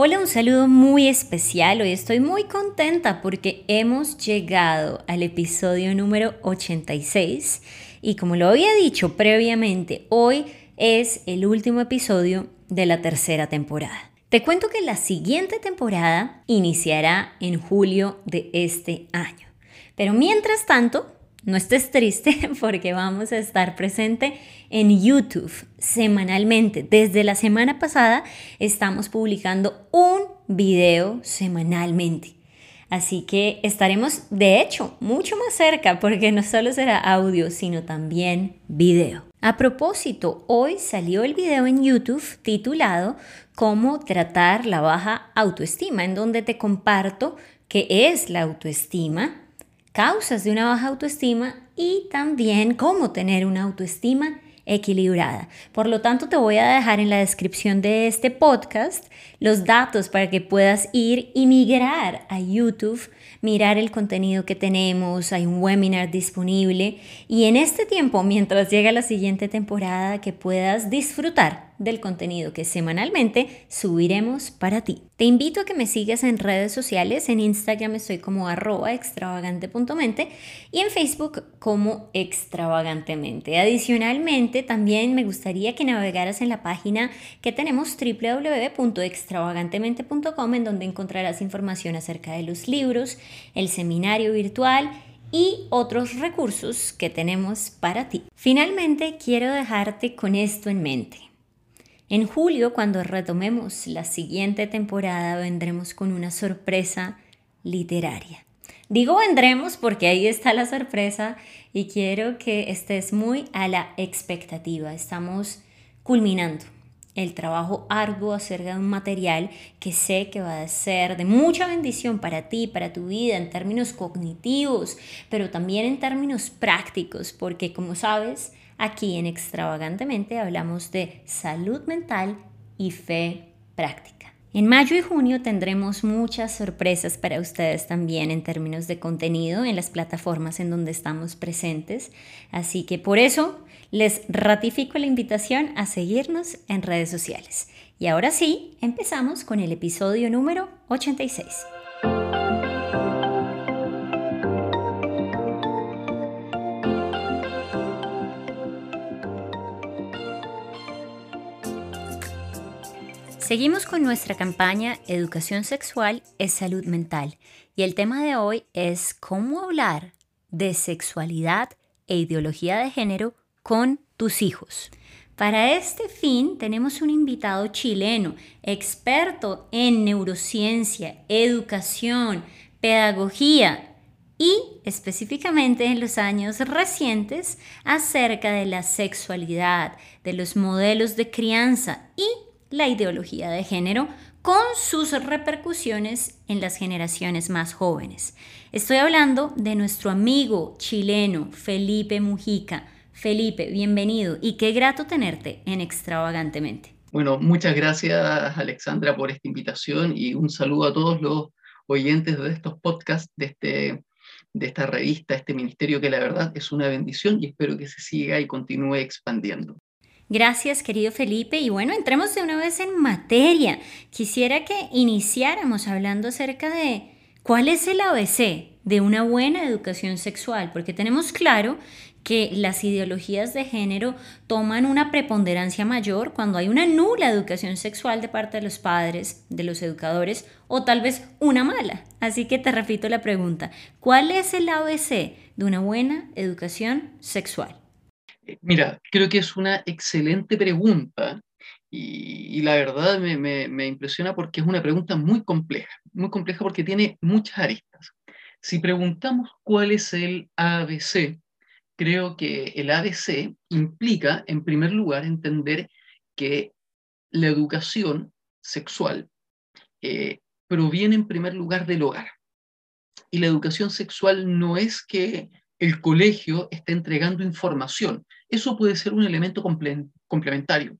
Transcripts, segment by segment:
Hola, un saludo muy especial. Hoy estoy muy contenta porque hemos llegado al episodio número 86 y como lo había dicho previamente, hoy es el último episodio de la tercera temporada. Te cuento que la siguiente temporada iniciará en julio de este año. Pero mientras tanto, no estés triste porque vamos a estar presente en YouTube semanalmente. Desde la semana pasada estamos publicando un video semanalmente. Así que estaremos, de hecho, mucho más cerca porque no solo será audio, sino también video. A propósito, hoy salió el video en YouTube titulado Cómo tratar la baja autoestima, en donde te comparto qué es la autoestima, causas de una baja autoestima y también cómo tener una autoestima equilibrada. Por lo tanto, te voy a dejar en la descripción de este podcast los datos para que puedas ir y migrar a YouTube, mirar el contenido que tenemos, hay un webinar disponible y en este tiempo, mientras llega la siguiente temporada, que puedas disfrutar del contenido que semanalmente subiremos para ti. Te invito a que me sigas en redes sociales, en Instagram estoy como arroba extravagante.mente y en Facebook como extravagantemente. Adicionalmente, también me gustaría que navegaras en la página que tenemos www.extravagantemente.com en donde encontrarás información acerca de los libros, el seminario virtual y otros recursos que tenemos para ti. Finalmente, quiero dejarte con esto en mente. En julio, cuando retomemos la siguiente temporada, vendremos con una sorpresa literaria. Digo vendremos porque ahí está la sorpresa y quiero que estés muy a la expectativa. Estamos culminando el trabajo arduo acerca de un material que sé que va a ser de mucha bendición para ti, para tu vida, en términos cognitivos, pero también en términos prácticos, porque como sabes, Aquí en Extravagantemente hablamos de salud mental y fe práctica. En mayo y junio tendremos muchas sorpresas para ustedes también en términos de contenido en las plataformas en donde estamos presentes. Así que por eso les ratifico la invitación a seguirnos en redes sociales. Y ahora sí, empezamos con el episodio número 86. Seguimos con nuestra campaña Educación Sexual es Salud Mental y el tema de hoy es cómo hablar de sexualidad e ideología de género con tus hijos. Para este fin tenemos un invitado chileno, experto en neurociencia, educación, pedagogía y específicamente en los años recientes acerca de la sexualidad, de los modelos de crianza y la ideología de género con sus repercusiones en las generaciones más jóvenes. Estoy hablando de nuestro amigo chileno Felipe Mujica. Felipe, bienvenido y qué grato tenerte en Extravagantemente. Bueno, muchas gracias Alexandra por esta invitación y un saludo a todos los oyentes de estos podcasts, de, este, de esta revista, este ministerio que la verdad es una bendición y espero que se siga y continúe expandiendo. Gracias, querido Felipe. Y bueno, entremos de una vez en materia. Quisiera que iniciáramos hablando acerca de cuál es el ABC de una buena educación sexual, porque tenemos claro que las ideologías de género toman una preponderancia mayor cuando hay una nula educación sexual de parte de los padres, de los educadores, o tal vez una mala. Así que te repito la pregunta, ¿cuál es el ABC de una buena educación sexual? Mira, creo que es una excelente pregunta y, la verdad me, impresiona porque es una pregunta muy compleja, muy compleja porque tiene muchas aristas. Si preguntamos cuál es el ABC, creo que el ABC implica, en primer lugar, entender que la educación sexual eh, proviene en primer lugar del hogar. Y la educación sexual no es que el colegio esté entregando información. Eso puede ser un elemento complementario.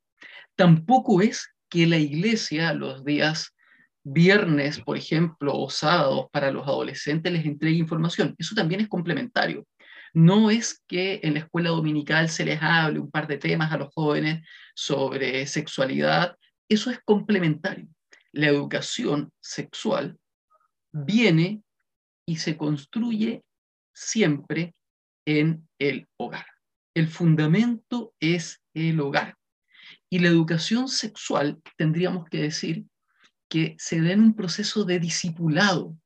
Tampoco es que la iglesia los días viernes, por ejemplo, o sábados para los adolescentes les entregue información. Eso también es complementario. No es que en la escuela dominical se les hable un par de temas a los jóvenes sobre sexualidad. Eso es complementario. La educación sexual viene y se construye siempre en el hogar. El fundamento es el hogar. Y la educación sexual, tendríamos que decir, que se da en un proceso de discipulado.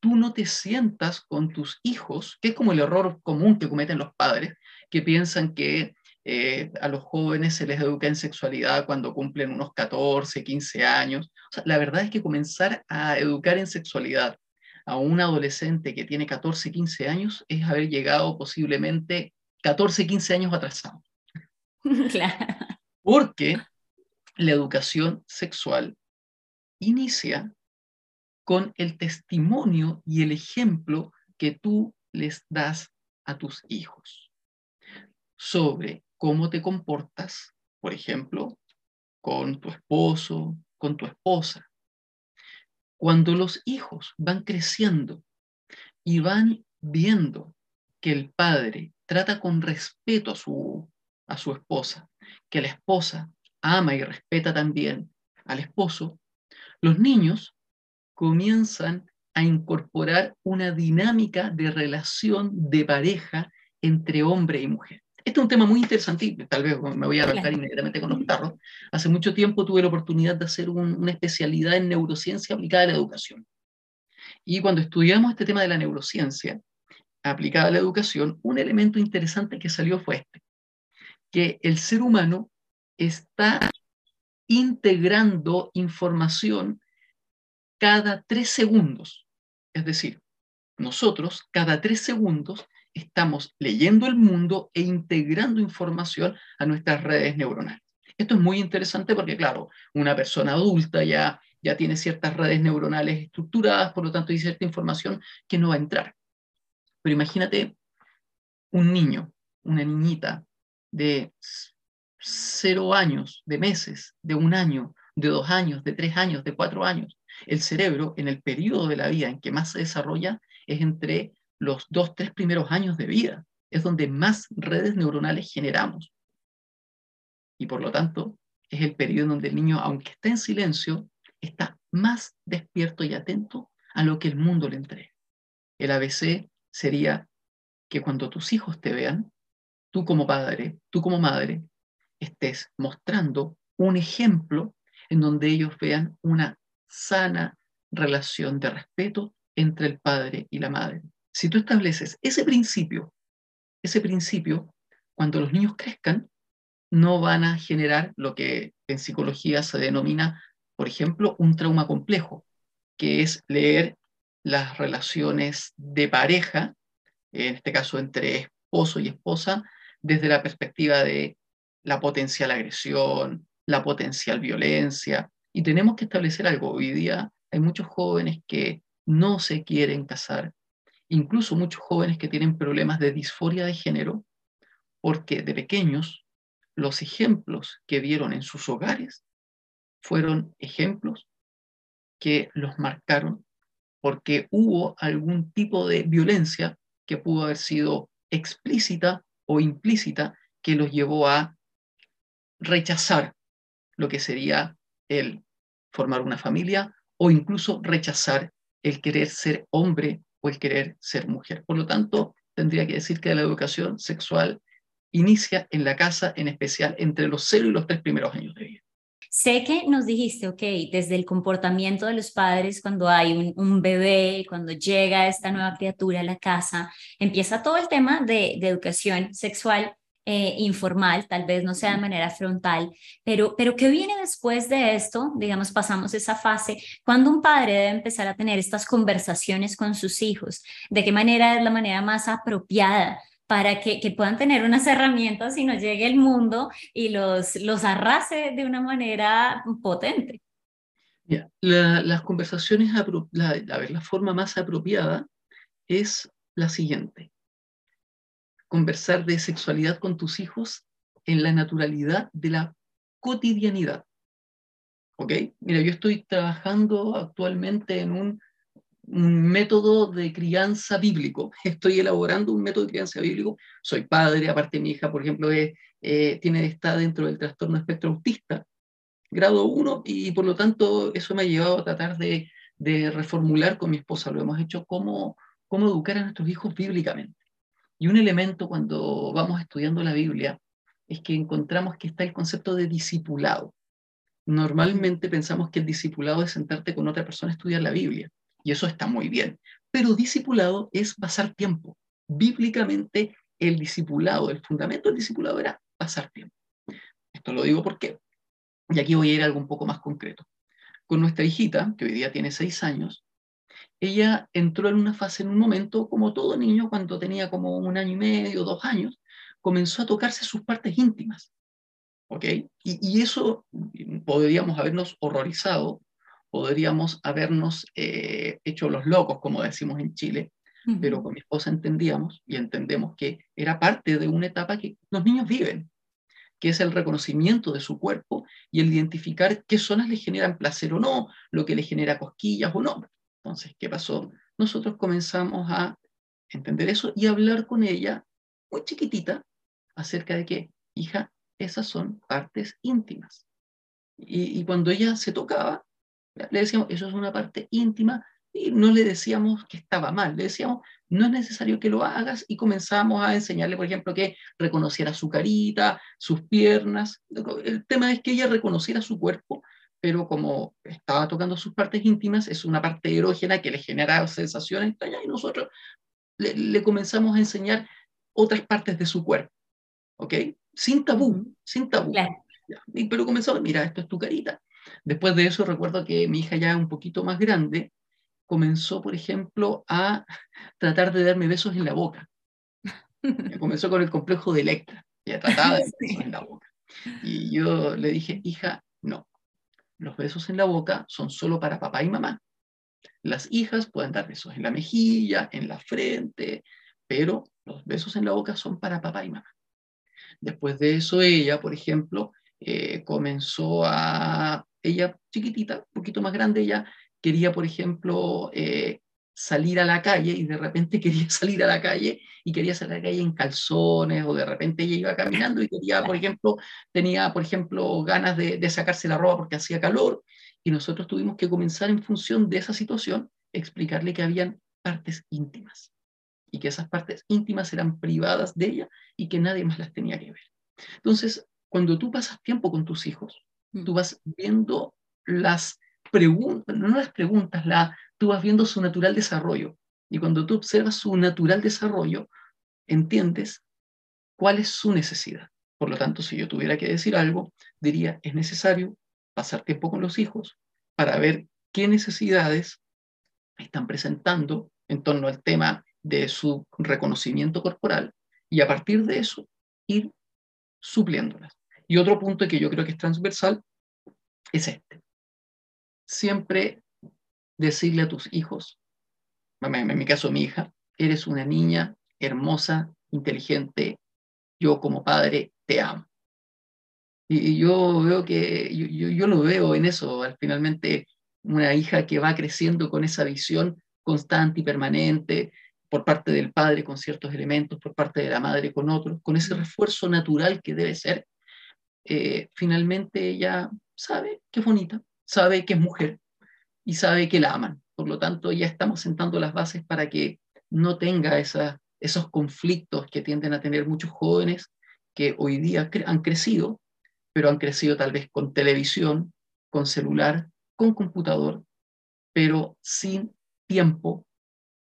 Tú no te sientas con tus hijos, que es como el error común que cometen los padres, que piensan que eh, a los jóvenes se les educa en sexualidad cuando cumplen unos 14, 15 años. la verdad es que comenzar a educar en sexualidad a un adolescente que tiene 14, 15 años es haber llegado posiblemente 14, 15 años atrasado. Claro. Porque la educación sexual inicia con el testimonio y el ejemplo que tú les das a tus hijos sobre cómo te comportas, por ejemplo, con tu esposo, con tu esposa. Cuando los hijos van creciendo y van viendo que el padre trata con respeto a su, a su esposa, que la esposa ama y respeta también al esposo, los niños comienzan a incorporar una dinámica de relación de pareja entre hombre y mujer. Este es un tema muy interesante tal vez me voy a arrancar inmediatamente con los tarros. Hace mucho tiempo tuve la oportunidad de hacer una especialidad en neurociencia aplicada a la educación. Y cuando estudiamos este tema de la neurociencia aplicada a la educación, un elemento interesante que salió fue este, que el ser humano está integrando información cada tres segundos. Es decir, nosotros cada tres segundos estamos leyendo el mundo e integrando información a nuestras redes neuronales. Esto es muy interesante porque, claro, una persona adulta ya, ya tiene ciertas redes neuronales estructuradas, por lo tanto hay cierta información que no va a entrar. Pero imagínate un niño, una niñita de cero años, de meses, de un año, de dos años, de tres años, de cuatro años. El cerebro, en el periodo de la vida en que más se desarrolla, es entre los dos, tres primeros años de vida. Es donde más redes neuronales generamos. Y por lo tanto, es el periodo en donde el niño, aunque está en silencio, está más despierto y atento a lo que el mundo le entrega. El ABC sería que cuando tus hijos te vean, tú como padre, tú como madre, estés mostrando un ejemplo en donde ellos vean una sana relación de respeto entre el padre y la madre. Si tú estableces ese principio, ese principio, cuando los niños crezcan, no van a generar lo que en psicología se denomina, por ejemplo, un trauma complejo, que es leer las relaciones de pareja, en este caso entre esposo y esposa, desde la perspectiva de la potencial agresión, la potencial violencia. Y tenemos que establecer algo. Hoy día hay muchos jóvenes que no se quieren casar, incluso muchos jóvenes que tienen problemas de disforia de género, porque de pequeños los ejemplos que vieron en sus hogares fueron ejemplos que los marcaron porque hubo algún tipo de violencia que pudo haber sido explícita o implícita que los llevó a rechazar lo que sería el formar una familia o incluso rechazar el querer ser hombre o el querer ser mujer. Por lo tanto, tendría que decir que la educación sexual inicia en la casa, en especial entre los cero y los tres primeros años de vida. Sé que nos dijiste, ok, desde el comportamiento de los padres cuando hay un, un, bebé, cuando llega esta nueva criatura a la casa, empieza todo el tema de, de educación sexual eh, informal, tal vez no sea de manera frontal, pero, pero ¿qué viene después de esto? Digamos, pasamos esa fase, cuando un padre debe empezar a tener estas conversaciones con sus hijos, de qué manera es la manera más apropiada para que, puedan tener unas herramientas y no llegue el mundo y los, los arrase de una manera potente. las conversaciones, la, la forma más apropiada es la siguiente. Conversar de sexualidad con tus hijos en la naturalidad de la cotidianidad. ¿Ok? Mira, yo estoy trabajando actualmente en un, método de crianza bíblico. Estoy elaborando un método de crianza bíblico. Soy padre, aparte mi hija, por ejemplo, eh, tiene, está dentro del trastorno espectro autista, grado 1, y por lo tanto eso me ha llevado a tratar de, reformular con mi esposa. Lo hemos hecho cómo, cómo educar a nuestros hijos bíblicamente. Y un elemento cuando vamos estudiando la Biblia es que encontramos que está el concepto de discipulado. Normalmente pensamos que el discipulado es sentarte con otra persona a estudiar la Biblia, y eso está muy bien, pero discipulado es pasar tiempo. Bíblicamente, el discipulado, el fundamento del discipulado era pasar tiempo. Esto lo digo porque, y aquí voy a ir a algo un poco más concreto. Con nuestra hijita, que hoy día tiene seis años, ella entró en una fase, en un momento, como todo niño, cuando tenía como un año y medio, dos años, comenzó a tocarse sus partes íntimas. ¿Ok? Y, eso podríamos habernos horrorizado, podríamos habernos eh, hecho los locos, como decimos en Chile, pero con mi esposa entendíamos y entendemos que era parte de una etapa que los niños viven, que es el reconocimiento de su cuerpo y el identificar qué zonas le generan placer o no, lo que le genera cosquillas o no. Entonces, ¿qué pasó? Nosotros comenzamos a entender eso y hablar con ella muy chiquitita acerca de que, hija, esas son partes íntimas. Y, cuando ella se tocaba, le decíamos, eso es una parte íntima, y no le decíamos que estaba mal, le decíamos, no es necesario que lo hagas, y comenzamos a enseñarle, por ejemplo, que reconociera su carita, sus piernas. El tema es que ella reconociera su cuerpo, pero como estaba tocando sus partes íntimas, es una parte erógena que le genera sensaciones y nosotros le comenzamos a enseñar otras partes de su cuerpo. ¿ok? Sin tabú, sin tabú. pero comenzó, mira, esto es tu carita. Después de eso recuerdo que mi hija ya un poquito más grande comenzó, por ejemplo, a tratar de darme besos en la boca. comenzó con el complejo de Electra, ella trataba de besos en la boca. Y yo le dije, hija, no, los besos en la boca son solo para papá y mamá. Las hijas pueden dar besos en la mejilla, en la frente, pero los besos en la boca son para papá y mamá. Después de eso, ella, por ejemplo, eh, comenzó a, ella chiquitita, un poquito más grande, ella quería, por ejemplo, eh, salir a la calle y de repente quería salir a la calle y quería salir a la calle en calzones o de repente ella iba caminando y quería, por ejemplo, tenía, por ejemplo, ganas de, de sacarse la ropa porque hacía calor y nosotros tuvimos que comenzar en función de esa situación explicarle que habían partes íntimas y que esas partes íntimas eran privadas de ella y que nadie más las tenía que ver. Entonces, cuando tú pasas tiempo con tus hijos. Tú vas viendo las preguntas, no las preguntas, la, tú vas viendo su natural desarrollo. Y cuando tú observas su natural desarrollo, entiendes cuál es su necesidad. Por lo tanto, si yo tuviera que decir algo, diría, es necesario pasar tiempo con los hijos para ver qué necesidades están presentando en torno al tema de su reconocimiento corporal y a partir de eso ir supliéndolas. Y otro punto que yo creo que es transversal es este. Siempre decirle a tus hijos, en mi caso mi hija, eres una niña hermosa, inteligente, yo como padre te amo. Y, yo veo que, yo, yo, lo veo en eso, al finalmente una hija que va creciendo con esa visión constante y permanente, por parte del padre con ciertos elementos, por parte de la madre con otros, con ese refuerzo natural que debe ser, eh, finalmente ella sabe que es bonita, sabe que es mujer y sabe que la aman. Por lo tanto, ya estamos sentando las bases para que no tenga esos conflictos que tienden a tener muchos jóvenes que hoy día han crecido, pero han crecido tal vez con televisión, con celular, con computador, pero sin tiempo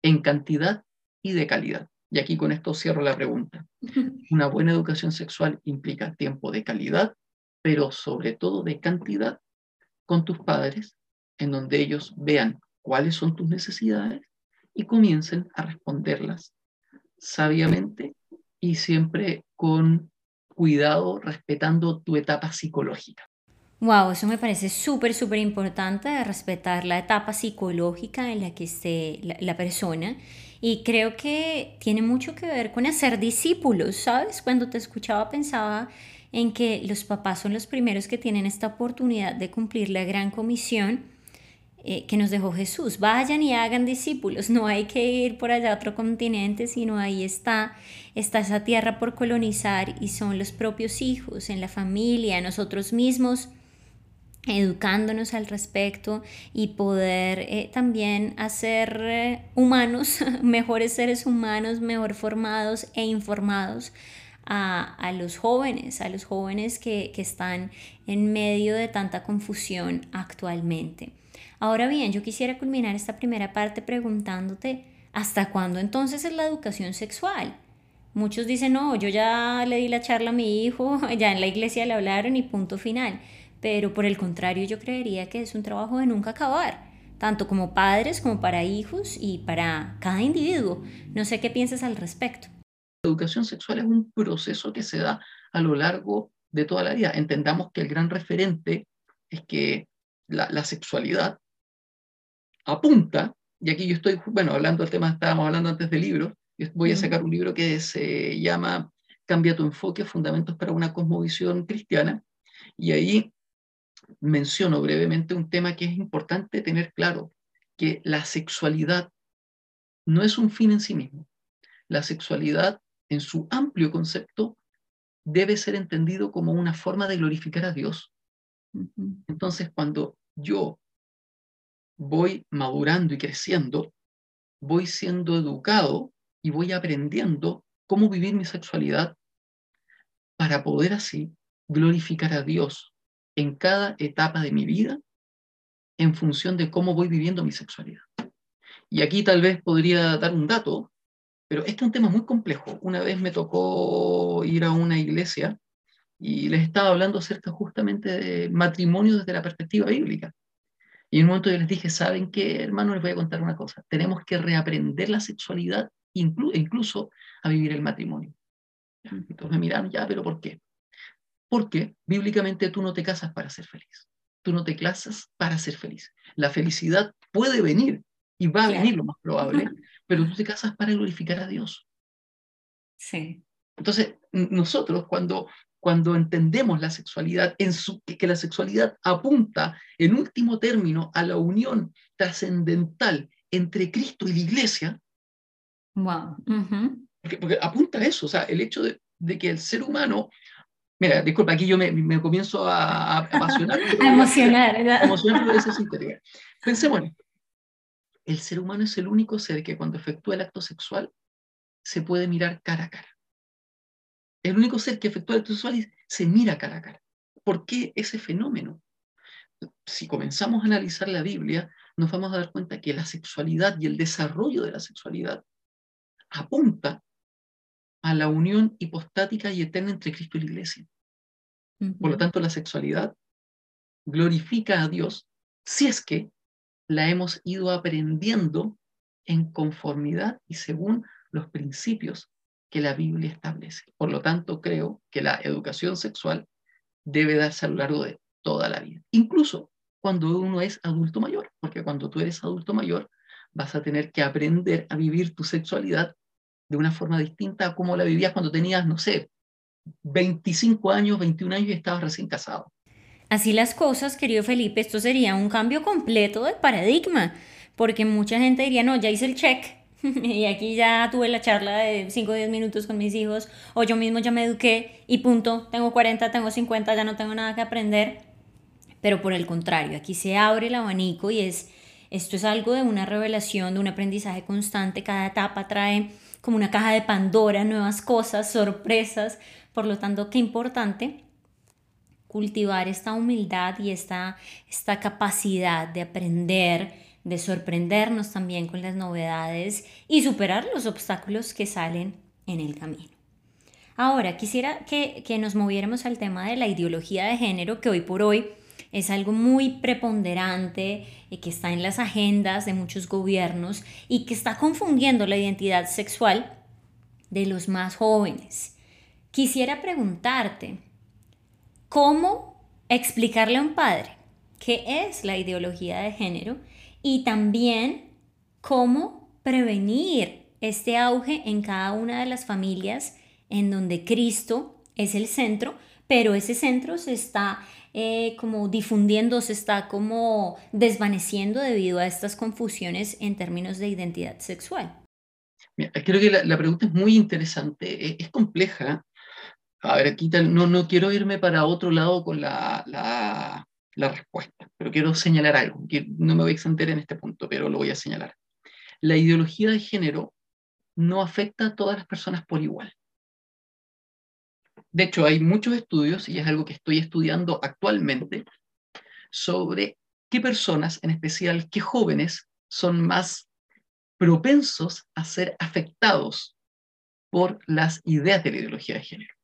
en cantidad y de calidad. Y aquí con esto cierro la pregunta. Una buena educación sexual implica tiempo de calidad, pero sobre todo de cantidad con tus padres, en donde ellos vean cuáles son tus necesidades y comiencen a responderlas sabiamente y siempre con cuidado, respetando tu etapa psicológica. Wow, eso me parece súper, súper importante, respetar la etapa psicológica en la que esté la, persona. Y creo que tiene mucho que ver con hacer discípulos, ¿sabes? Cuando te escuchaba pensaba en que los papás son los primeros que tienen esta oportunidad de cumplir la gran comisión eh, que nos dejó Jesús. Vayan y hagan discípulos. No hay que ir por allá a otro continente, sino ahí está, está esa tierra por colonizar y son los propios hijos, en la familia, nosotros mismos educándonos al respecto y poder eh, también hacer eh, humanos, mejores seres humanos, mejor formados e informados a, los jóvenes, a los jóvenes que, que están en medio de tanta confusión actualmente. Ahora bien, yo quisiera culminar esta primera parte preguntándote, ¿hasta cuándo entonces es la educación sexual? Muchos dicen, no, yo ya le di la charla a mi hijo, ya en la iglesia le hablaron y punto final pero por el contrario yo creería que es un trabajo de nunca acabar, tanto como padres como para hijos y para cada individuo. No sé qué piensas al respecto. La educación sexual es un proceso que se da a lo largo de toda la vida. Entendamos que el gran referente es que la, sexualidad apunta, y aquí yo estoy, bueno, hablando del tema, estábamos hablando antes del libro, voy a sacar un libro que se llama Cambia tu enfoque, Fundamentos para una cosmovisión cristiana, y ahí menciono brevemente un tema que es importante tener claro, que la sexualidad no es un fin en sí mismo. La sexualidad, en su amplio concepto, debe ser entendido como una forma de glorificar a Dios. Entonces, cuando yo voy madurando y creciendo, voy siendo educado y voy aprendiendo cómo vivir mi sexualidad para poder así glorificar a Dios en cada etapa de mi vida en función de cómo voy viviendo mi sexualidad. Y aquí tal vez podría dar un dato, pero este es un tema muy complejo. Una vez me tocó ir a una iglesia y les estaba hablando acerca justamente de matrimonio desde la perspectiva bíblica. Y en un momento yo les dije, ¿saben qué, hermano? Les voy a contar una cosa. Tenemos que reaprender la sexualidad incluso a vivir el matrimonio. Entonces me miraron, ya, pero ¿por qué? Porque bíblicamente tú no te casas para ser feliz. Tú no te casas para ser feliz. La felicidad puede venir y va a venir lo más probable, pero tú te casas para glorificar a Dios. Sí. Entonces, nosotros cuando, cuando entendemos la sexualidad, en su, que la sexualidad apunta en último término a la unión trascendental entre Cristo y la iglesia, wow. porque, apunta a eso, o sea, el hecho de, de, que el ser humano Mira, disculpa, aquí yo me, me comienzo a, a apasionar. a emocionar. A emocionar por eso Pensemos en El ser humano es el único ser que cuando efectúa el acto sexual se puede mirar cara a cara. El único ser que efectúa el acto sexual se mira cara a cara. ¿Por qué ese fenómeno? Si comenzamos a analizar la Biblia, nos vamos a dar cuenta que la sexualidad y el desarrollo de la sexualidad apunta a la unión hipostática y eterna entre Cristo y la Iglesia. Por lo tanto, la sexualidad glorifica a Dios si es que la hemos ido aprendiendo en conformidad y según los principios que la Biblia establece. Por lo tanto, creo que la educación sexual debe darse a lo largo de toda la vida, incluso cuando uno es adulto mayor, porque cuando tú eres adulto mayor vas a tener que aprender a vivir tu sexualidad de una forma distinta a cómo la vivías cuando tenías, no sé, 25 años, 21 años y estabas recién casado. Así las cosas, querido Felipe, esto sería un cambio completo de paradigma, porque mucha gente diría, no, ya hice el check, y aquí ya tuve la charla de 5 o 10 minutos con mis hijos, o yo mismo ya me eduqué y punto, tengo 40, tengo 50, ya no tengo nada que aprender. Pero por el contrario, aquí se abre el abanico y es, esto es algo de una revelación, de un aprendizaje constante, cada etapa trae como una caja de Pandora, nuevas cosas, sorpresas. Por lo tanto, qué importante cultivar esta humildad y esta, esta capacidad de aprender, de sorprendernos también con las novedades y superar los obstáculos que salen en el camino. Ahora, quisiera que, que nos moviéramos al tema de la ideología de género que hoy por hoy es algo muy preponderante y que está en las agendas de muchos gobiernos y que está confundiendo la identidad sexual de los más jóvenes. Quisiera preguntarte, ¿cómo explicarle a un padre qué es la ideología de género y también cómo prevenir este auge en cada una de las familias en donde Cristo es el centro, pero ese centro se está eh, como difundiendo, se está como desvaneciendo debido a estas confusiones en términos de identidad sexual. creo que la, pregunta es muy interesante, es, es, compleja. A ver, aquí no, no quiero irme para otro lado con la, la, la respuesta, pero quiero señalar algo, que no me voy a extender en este punto, pero lo voy a señalar. La ideología de género no afecta a todas las personas por igual. De hecho, hay muchos estudios, y es algo que estoy estudiando actualmente, sobre qué personas, en especial qué jóvenes, son más propensos a ser afectados por las ideas de la ideología de género.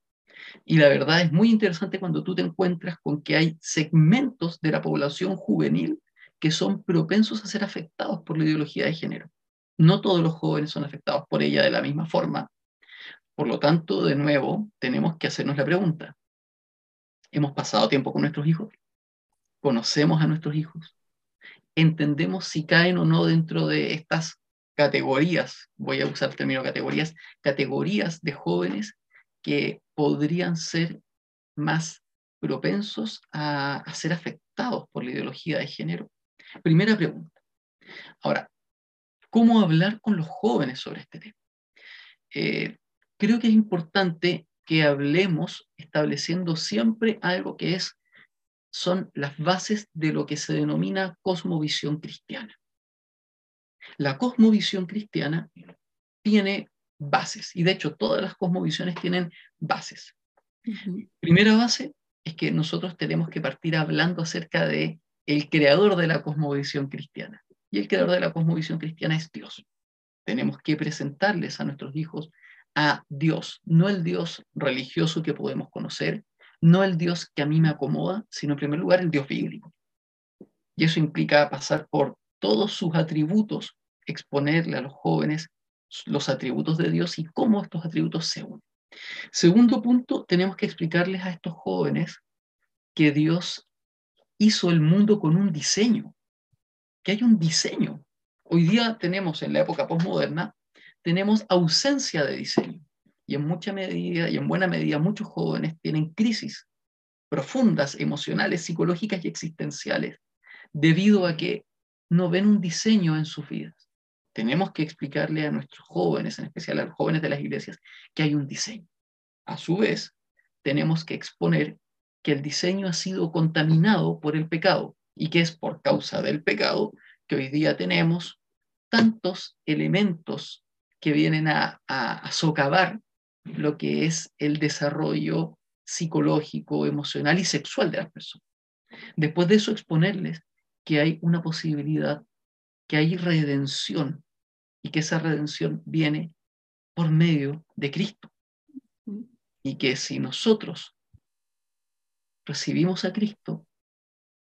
Y la verdad es muy interesante cuando tú te encuentras con que hay segmentos de la población juvenil que son propensos a ser afectados por la ideología de género. No todos los jóvenes son afectados por ella de la misma forma. Por lo tanto, de nuevo, tenemos que hacernos la pregunta. ¿Hemos pasado tiempo con nuestros hijos? ¿Conocemos a nuestros hijos? ¿Entendemos si caen o no dentro de estas categorías? Voy a usar el término categorías, categorías de jóvenes que podrían ser más propensos a, ser afectados por la ideología de género? Primera pregunta. Ahora, ¿cómo hablar con los jóvenes sobre este tema? Eh, creo que es importante que hablemos estableciendo siempre algo que es, son las bases de lo que se denomina cosmovisión cristiana. La cosmovisión cristiana tiene bases. Y de hecho, todas las cosmovisiones tienen bases. Primera base es que nosotros tenemos que partir hablando acerca de el creador de la cosmovisión cristiana. Y el creador de la cosmovisión cristiana es Dios. Tenemos que presentarles a nuestros hijos a Dios, no el Dios religioso que podemos conocer, no el Dios que a mí me acomoda, sino en primer lugar el Dios bíblico. Y eso implica pasar por todos sus atributos, exponerle a los jóvenes los atributos de Dios y cómo estos atributos se unen. Segundo punto, tenemos que explicarles a estos jóvenes que Dios hizo el mundo con un diseño, que hay un diseño. Hoy día tenemos, en la época postmoderna, tenemos ausencia de diseño. Y en mucha medida, y en buena medida, muchos jóvenes tienen crisis profundas, emocionales, psicológicas y existenciales, debido a que no ven un diseño en sus vidas tenemos que explicarle a nuestros jóvenes, en especial a los jóvenes de las iglesias, que hay un diseño. A su vez, tenemos que exponer que el diseño ha sido contaminado por el pecado y que es por causa del pecado que hoy día tenemos tantos elementos que vienen a, socavar lo que es el desarrollo psicológico, emocional y sexual de las personas. Después de eso, exponerles que hay una posibilidad, que hay redención, y que esa redención viene por medio de Cristo. Y que si nosotros recibimos a Cristo,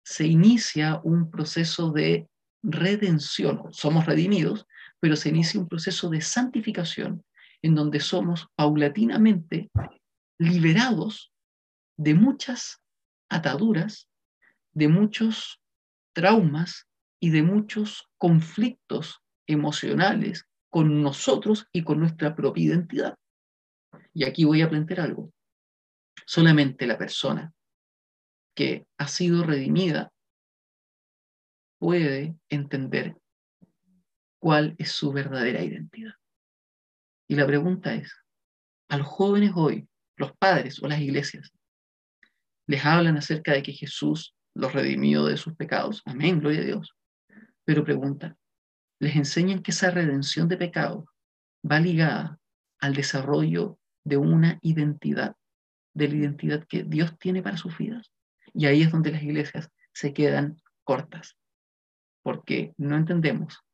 se inicia un proceso de redención. Somos redimidos, pero se inicia un proceso de santificación en donde somos paulatinamente liberados de muchas ataduras, de muchos traumas y de muchos conflictos emocionales con nosotros y con nuestra propia identidad. Y aquí voy a plantear algo. Solamente la persona que ha sido redimida puede entender cuál es su verdadera identidad. Y la pregunta es, a los jóvenes hoy, los padres o las iglesias, les hablan acerca de que Jesús los redimió de sus pecados. Amén, gloria a Dios. Pero pregunta, les enseñan que esa redención de pecado va ligada al desarrollo de una identidad, de la identidad que Dios tiene para sus vidas. Y ahí es donde las iglesias se quedan cortas, porque no entendemos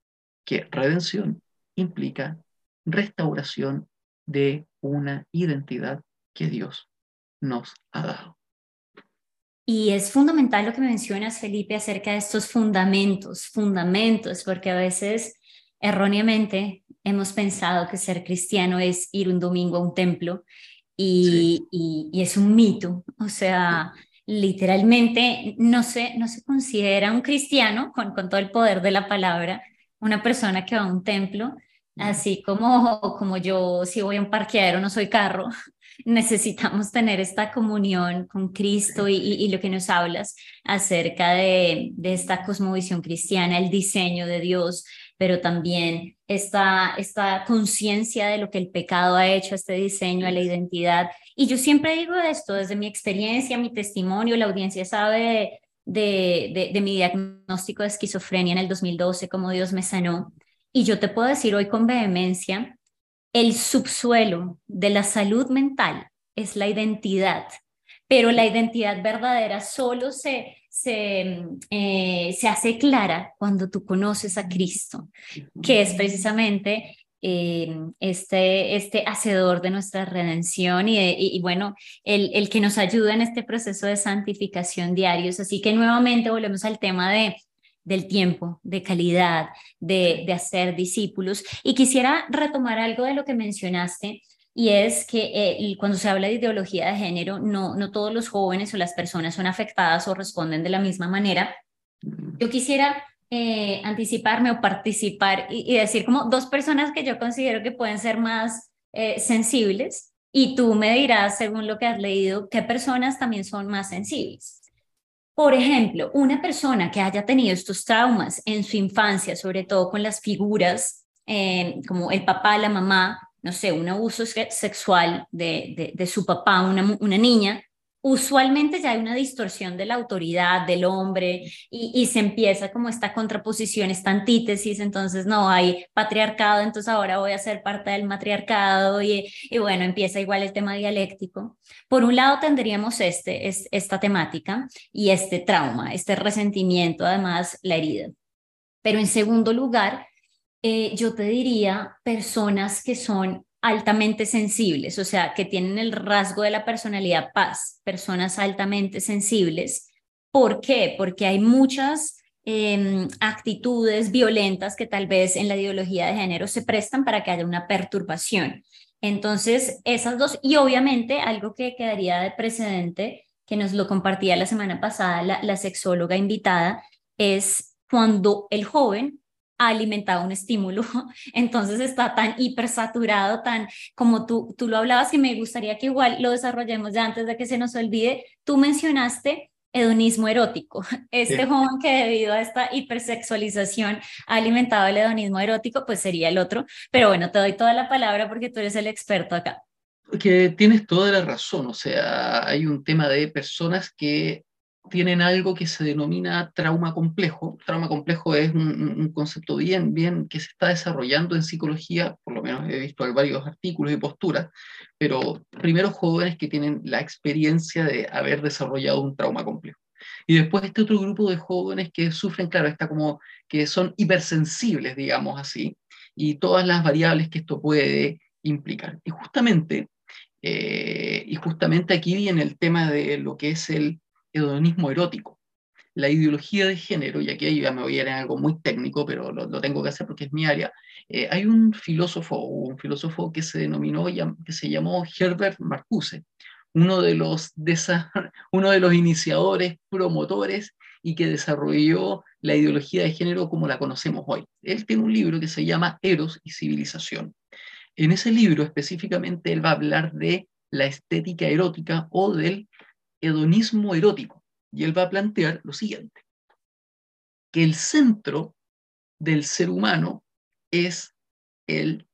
que redención implica restauración de una identidad que Dios nos ha dado. Y es fundamental lo que mencionas, Felipe, acerca de estos fundamentos, fundamentos, porque a veces erróneamente hemos pensado que ser cristiano es ir un domingo a un templo y, y, es un mito. O sea, literalmente no se, no se considera un cristiano con, con todo el poder de la palabra, una persona que va a un templo, así como, como yo si voy a un parqueadero no soy carro, necesitamos tener esta comunión con Cristo y, y, lo que nos hablas acerca de, de, esta cosmovisión cristiana, el diseño de Dios, pero también esta, esta conciencia de lo que el pecado ha hecho a este diseño, a la identidad. Y yo siempre digo esto, desde mi experiencia, mi testimonio, la audiencia sabe de, de, mi diagnóstico de esquizofrenia en el 2012, cómo Dios me sanó. Y yo te puedo decir hoy con vehemencia el subsuelo de la salud mental es la identidad, pero la identidad verdadera solo se, se, eh, se hace clara cuando tú conoces a Cristo, que es precisamente eh, este, este hacedor de nuestra redención y, y, bueno, el, el, que nos ayuda en este proceso de santificación diarios. Así que nuevamente volvemos al tema de del tiempo, de calidad, de, de, hacer discípulos. Y quisiera retomar algo de lo que mencionaste, y es que eh, cuando se habla de ideología de género, no, no todos los jóvenes o las personas son afectadas o responden de la misma manera. Yo quisiera eh, anticiparme o participar y, decir como dos personas que yo considero que pueden ser más eh, sensibles y tú me dirás, según lo que has leído, qué personas también son más sensibles. Por ejemplo, una persona que haya tenido estos traumas en su infancia, sobre todo con las figuras eh, como el papá, la mamá, no sé, un abuso sexual de, de, su papá, una, una niña, usualmente ya hay una distorsión de la autoridad del hombre y, se empieza como esta contraposición, esta antítesis, entonces no hay patriarcado, entonces ahora voy a ser parte del matriarcado y, bueno, empieza igual el tema dialéctico. Por un lado tendríamos este, es, esta temática y este trauma, este resentimiento, además la herida. Pero en segundo lugar, eh, yo te diría personas que son altamente sensibles, o sea, que tienen el rasgo de la personalidad paz, personas altamente sensibles. ¿Por qué? Porque hay muchas em, actitudes violentas que tal vez en la ideología de género se prestan para que haya una perturbación. Entonces, esas dos, y obviamente algo que quedaría de precedente, que nos lo compartía la semana pasada la, sexóloga invitada, es cuando el joven alimentado un estímulo, entonces está tan hipersaturado, tan como tú, tú lo hablabas, que me gustaría que igual lo desarrollemos ya antes de que se nos olvide. Tú mencionaste hedonismo erótico. Este joven que debido a esta hipersexualización ha alimentado el hedonismo erótico, pues sería el otro. Pero bueno, te doy toda la palabra porque tú eres el experto acá. Que tienes toda la razón, o sea, hay un tema de personas que tienen algo que se denomina trauma complejo. Trauma complejo es un, concepto bien, bien que se está desarrollando en psicología, por lo menos he visto varios artículos y posturas, pero primero jóvenes que tienen la experiencia de haber desarrollado un trauma complejo. Y después este otro grupo de jóvenes que sufren, claro, está como que son hipersensibles, digamos así, y todas las variables que esto puede implicar. Y justamente, eh, y justamente aquí viene el tema de lo que es el hedonismo erótico. La ideología de género, y aquí ya me voy a ir en algo muy técnico, pero lo, tengo que hacer porque es mi área, eh, hay un filósofo, un filósofo que se denominó, que se llamó Herbert Marcuse, uno de los, de uno de los iniciadores, promotores y que desarrolló la ideología de género como la conocemos hoy. Él tiene un libro que se llama Eros y Civilización. En ese libro específicamente él va a hablar de la estética erótica o del hedonismo erótico. Y él va a plantear lo siguiente, que el centro del ser humano es el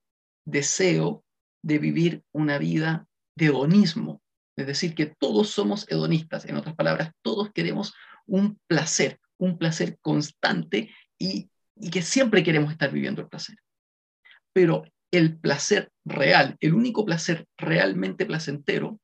deseo de vivir una vida de hedonismo, es decir, que todos somos hedonistas, en otras palabras, todos queremos un placer, un placer constante y, y que siempre queremos estar viviendo el placer. Pero el placer real, el único placer realmente placentero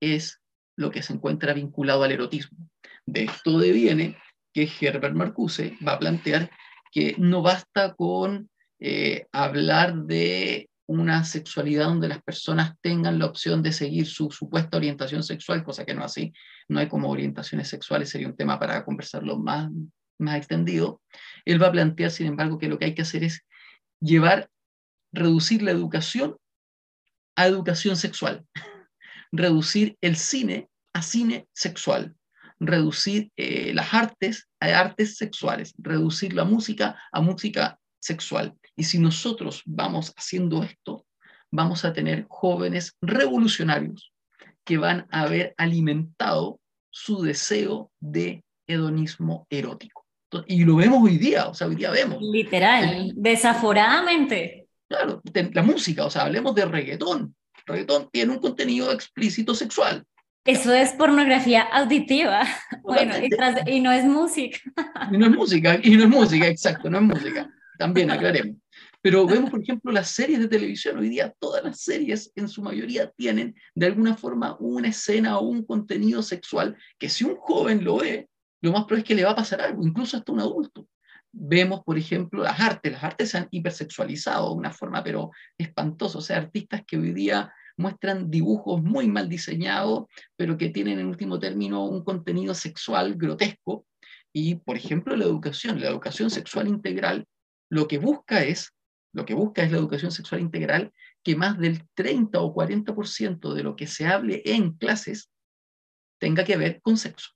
es lo que se encuentra vinculado al erotismo. De esto deviene que Herbert Marcuse va a plantear que no basta con eh, hablar de una sexualidad donde las personas tengan la opción de seguir su supuesta orientación sexual, cosa que no es así, no hay como orientaciones sexuales, sería un tema para conversarlo más, más extendido. Él va a plantear, sin embargo, que lo que hay que hacer es llevar, reducir la educación a educación sexual reducir el cine a cine sexual, reducir eh, las artes a artes sexuales, reducir la música a música sexual. Y si nosotros vamos haciendo esto, vamos a tener jóvenes revolucionarios que van a haber alimentado su deseo de hedonismo erótico. Y lo vemos hoy día, o sea, hoy día vemos. Literal, desaforadamente. Claro, la música, o sea, hablemos de reggaetón. Reggaetón tiene un contenido explícito sexual. Eso es pornografía auditiva. Bueno, y, no es música. Y no es música, y no es música, exacto, no es música. También aclaremos. Pero vemos, por ejemplo, las series de televisión. Hoy día todas las series, en su mayoría, tienen de alguna forma una escena o un contenido sexual que si un joven lo ve, lo más probable es que le va a pasar algo, incluso hasta un adulto. Vemos, por ejemplo, las artes. Las artes se han hipersexualizado de una forma, pero espantosa. O sea, artistas que hoy día muestran dibujos muy mal diseñados, pero que tienen en último término un contenido sexual grotesco. Y, por ejemplo, la educación, la educación sexual integral, lo que busca es, lo que busca es la educación sexual integral, que más del 30 o 40% de lo que se hable en clases tenga que ver con sexo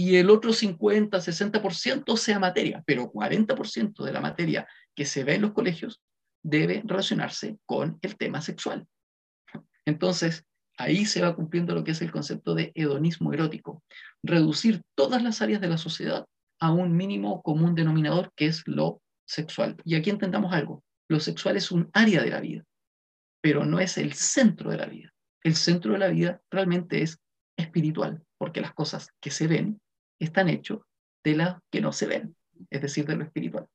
y el otro 50, 60% sea materia, pero 40% de la materia que se ve en los colegios debe relacionarse con el tema sexual. Entonces, ahí se va cumpliendo lo que es el concepto de hedonismo erótico, reducir todas las áreas de la sociedad a un mínimo común denominador que es lo sexual. Y aquí entendamos algo, lo sexual es un área de la vida, pero no es el centro de la vida. El centro de la vida realmente es espiritual, porque las cosas que se ven están hechos de las que no se ven, es decir, de lo espiritual.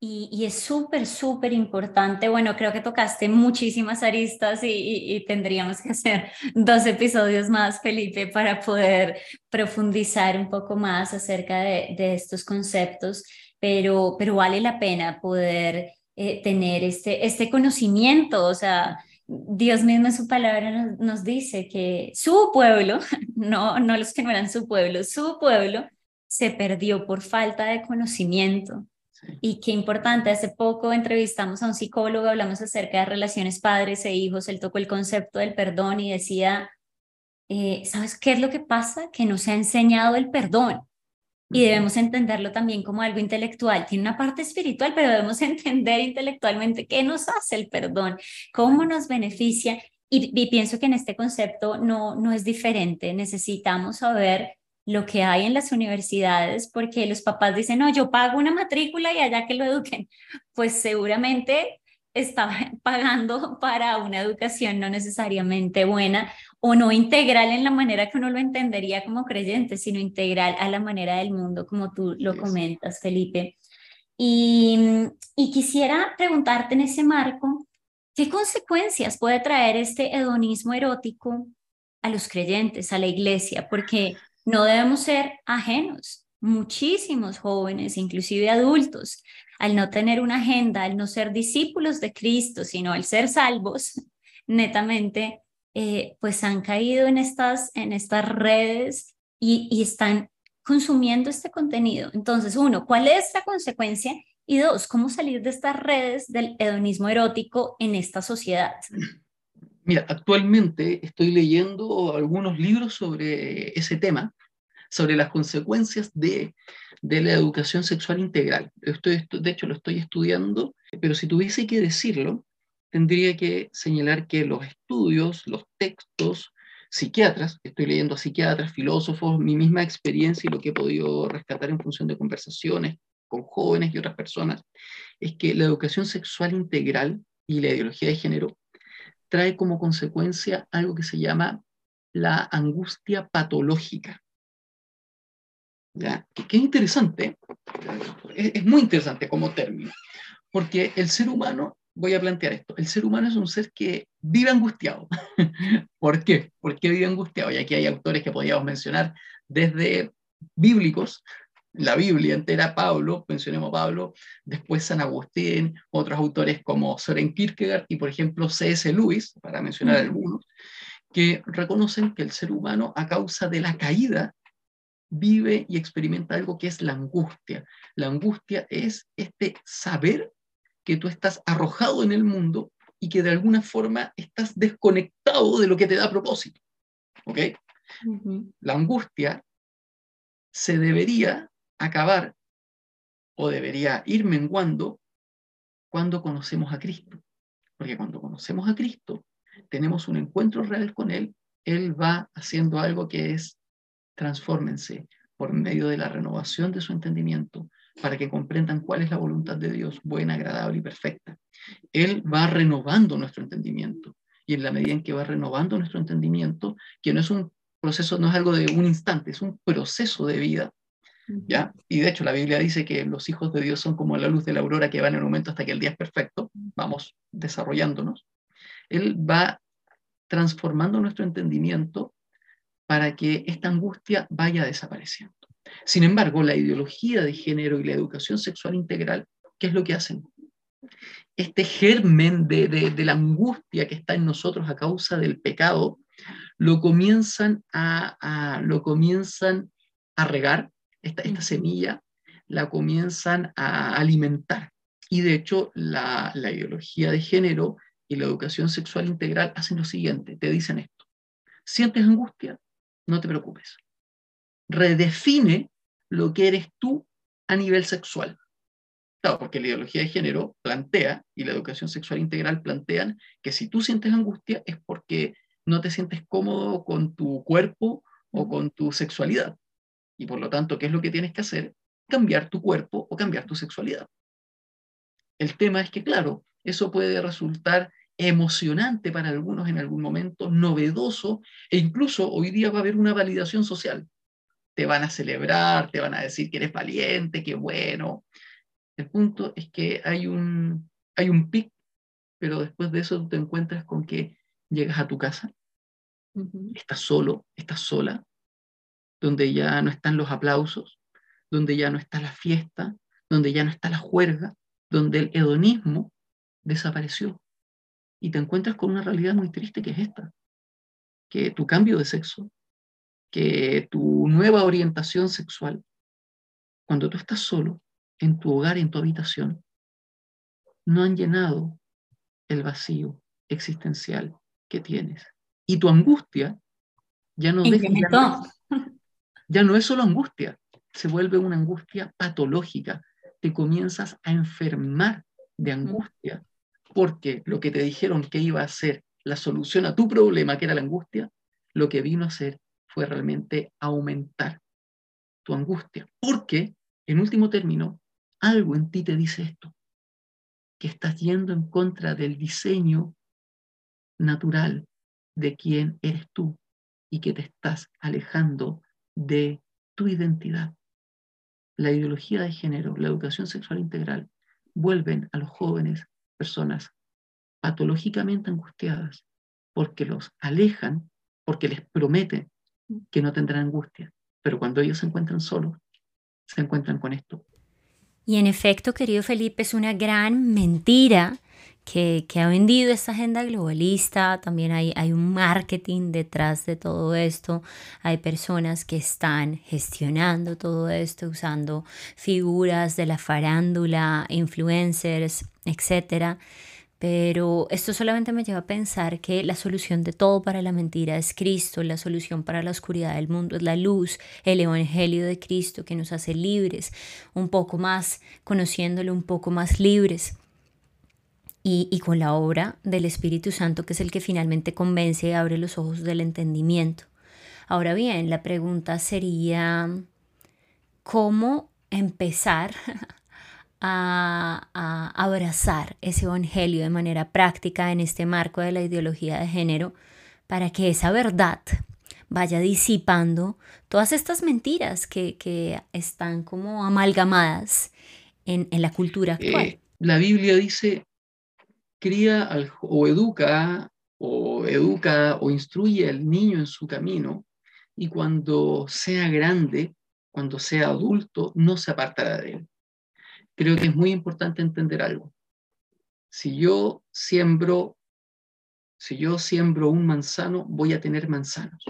Y, es súper, súper importante. Bueno, creo que tocaste muchísimas aristas y, tendríamos que hacer dos episodios más, Felipe, para poder profundizar un poco más acerca de, estos conceptos, pero, pero vale la pena poder eh, tener este, este conocimiento, o sea, Dios mismo en su palabra nos, dice que su pueblo, no, no los que no eran su pueblo, su pueblo se perdió por falta de conocimiento. Y qué importante, hace poco entrevistamos a un psicólogo, hablamos acerca de relaciones padres e hijos, él tocó el concepto del perdón y decía, eh, ¿sabes qué es lo que pasa? Que no se ha enseñado el perdón y debemos entenderlo también como algo intelectual. Tiene una parte espiritual, pero debemos entender intelectualmente qué nos hace el perdón, cómo nos beneficia. Y, pienso que en este concepto no, no es diferente. Necesitamos saber lo que hay en las universidades porque los papás dicen, no, yo pago una matrícula y allá que lo eduquen. Pues seguramente está pagando para una educación no necesariamente buena o no integral en la manera que uno lo entendería como creyente, sino integral a la manera del mundo, como tú lo comentas, Felipe. Y, y quisiera preguntarte en ese marco, ¿qué consecuencias puede traer este hedonismo erótico a los creyentes, a la iglesia? Porque no debemos ser ajenos. Muchísimos jóvenes, inclusive adultos, al no tener una agenda, al no ser discípulos de Cristo, sino al ser salvos, netamente, eh, pues han caído en estas, en estas redes y, y están consumiendo este contenido. Entonces, uno, ¿cuál es la consecuencia? Y dos, ¿cómo salir de estas redes del hedonismo erótico en esta sociedad? Mira, actualmente estoy leyendo algunos libros sobre ese tema sobre las consecuencias de, de la educación sexual integral. Estoy, de hecho, lo estoy estudiando, pero si tuviese que decirlo, tendría que señalar que los estudios, los textos, psiquiatras, estoy leyendo a psiquiatras, filósofos, mi misma experiencia y lo que he podido rescatar en función de conversaciones con jóvenes y otras personas, es que la educación sexual integral y la ideología de género trae como consecuencia algo que se llama la angustia patológica. ¿ya? Que, es interesante, es, muy interesante como término, porque el ser humano, voy a plantear esto, el ser humano es un ser que vive angustiado. ¿Por qué? ¿Por qué vive angustiado? Y aquí hay autores que podríamos mencionar desde bíblicos, la Biblia entera, Pablo, mencionemos Pablo, después San Agustín, otros autores como Soren Kierkegaard y, por ejemplo, C.S. Lewis, para mencionar algunos, que reconocen que el ser humano, a causa de la caída, vive y experimenta algo que es la angustia. La angustia es este saber que tú estás arrojado en el mundo y que de alguna forma estás desconectado de lo que te da propósito. ¿Ok? La angustia se debería acabar o debería ir menguando cuando conocemos a Cristo. Porque cuando conocemos a Cristo, tenemos un encuentro real con Él, Él va haciendo algo que es transfórmense por medio de la renovación de su entendimiento para que comprendan cuál es la voluntad de Dios, buena, agradable y perfecta. Él va renovando nuestro entendimiento y en la medida en que va renovando nuestro entendimiento, que no es un proceso, no es algo de un instante, es un proceso de vida, ¿ya? Y de hecho la Biblia dice que los hijos de Dios son como la luz de la aurora que van en aumento hasta que el día es perfecto, vamos desarrollándonos. Él va transformando nuestro entendimiento para que esta angustia vaya desapareciendo. Sin embargo, la ideología de género y la educación sexual integral, ¿qué es lo que hacen? Este germen de, la angustia que está en nosotros a causa del pecado, lo comienzan a, lo comienzan a regar, esta, esta, semilla la comienzan a alimentar. Y de hecho, la, la ideología de género y la educación sexual integral hacen lo siguiente, te dicen esto. ¿Sientes angustia? No te preocupes. Redefine lo que eres tú a nivel sexual. Claro, porque la ideología de género plantea y la educación sexual integral plantean que si tú sientes angustia es porque no te sientes cómodo con tu cuerpo o con tu sexualidad. Y por lo tanto, ¿qué es lo que tienes que hacer? Cambiar tu cuerpo o cambiar tu sexualidad. El tema es que, claro, eso puede resultar emocionante para algunos en algún momento, novedoso, e incluso hoy día va a haber una validación social. Te van a celebrar, te van a decir que eres valiente, que bueno. El punto es que hay un, hay un pic, pero después de eso te encuentras con que llegas a tu casa, estás solo, estás sola, donde ya no están los aplausos, donde ya no está la fiesta, donde ya no está la juerga, donde el hedonismo desapareció y te encuentras con una realidad muy triste que es esta, que tu cambio de sexo, que tu nueva orientación sexual, cuando tú estás solo, en tu hogar, en tu habitación, no han llenado el vacío existencial que tienes. Y tu angustia ya no, deja, ya no es solo angustia, se vuelve una angustia patológica. Te comienzas a enfermar de angustia porque lo que te dijeron que iba a ser la solución a tu problema, que era la angustia, lo que vino a hacer fue realmente aumentar tu angustia. Porque, en último término, algo en ti te dice esto, que estás yendo en contra del diseño natural de quién eres tú y que te estás alejando de tu identidad. La ideología de género, la educación sexual integral, vuelven a los jóvenes personas patológicamente angustiadas porque los alejan, porque les prometen que no tendrán angustia, pero cuando ellos se encuentran solos, se encuentran con esto. Y en efecto, querido Felipe, es una gran mentira que, que, ha vendido esta agenda globalista, también hay, hay un marketing detrás de todo esto, hay personas que están gestionando todo esto usando figuras de la farándula, influencers, etc. Pero esto solamente me lleva a pensar que la solución de todo para la mentira es Cristo, la solución para la oscuridad del mundo es la luz, el Evangelio de Cristo que nos hace libres, un poco más, conociéndolo un poco más libres y, con la obra del Espíritu Santo, que es el que finalmente convence y abre los ojos del entendimiento. Ahora bien, la pregunta sería, ¿cómo empezar a, a, abrazar ese evangelio de manera práctica en este marco de la ideología de género para que esa verdad vaya disipando todas estas mentiras que, que están como amalgamadas en, en la cultura actual? Eh, la Biblia dice, cría al, o educa o educa o instruye al niño en su camino y cuando sea grande, cuando sea adulto, no se apartará de él. Creo que es muy importante entender algo. Si yo siembro, si yo siembro un manzano, voy a tener manzanos.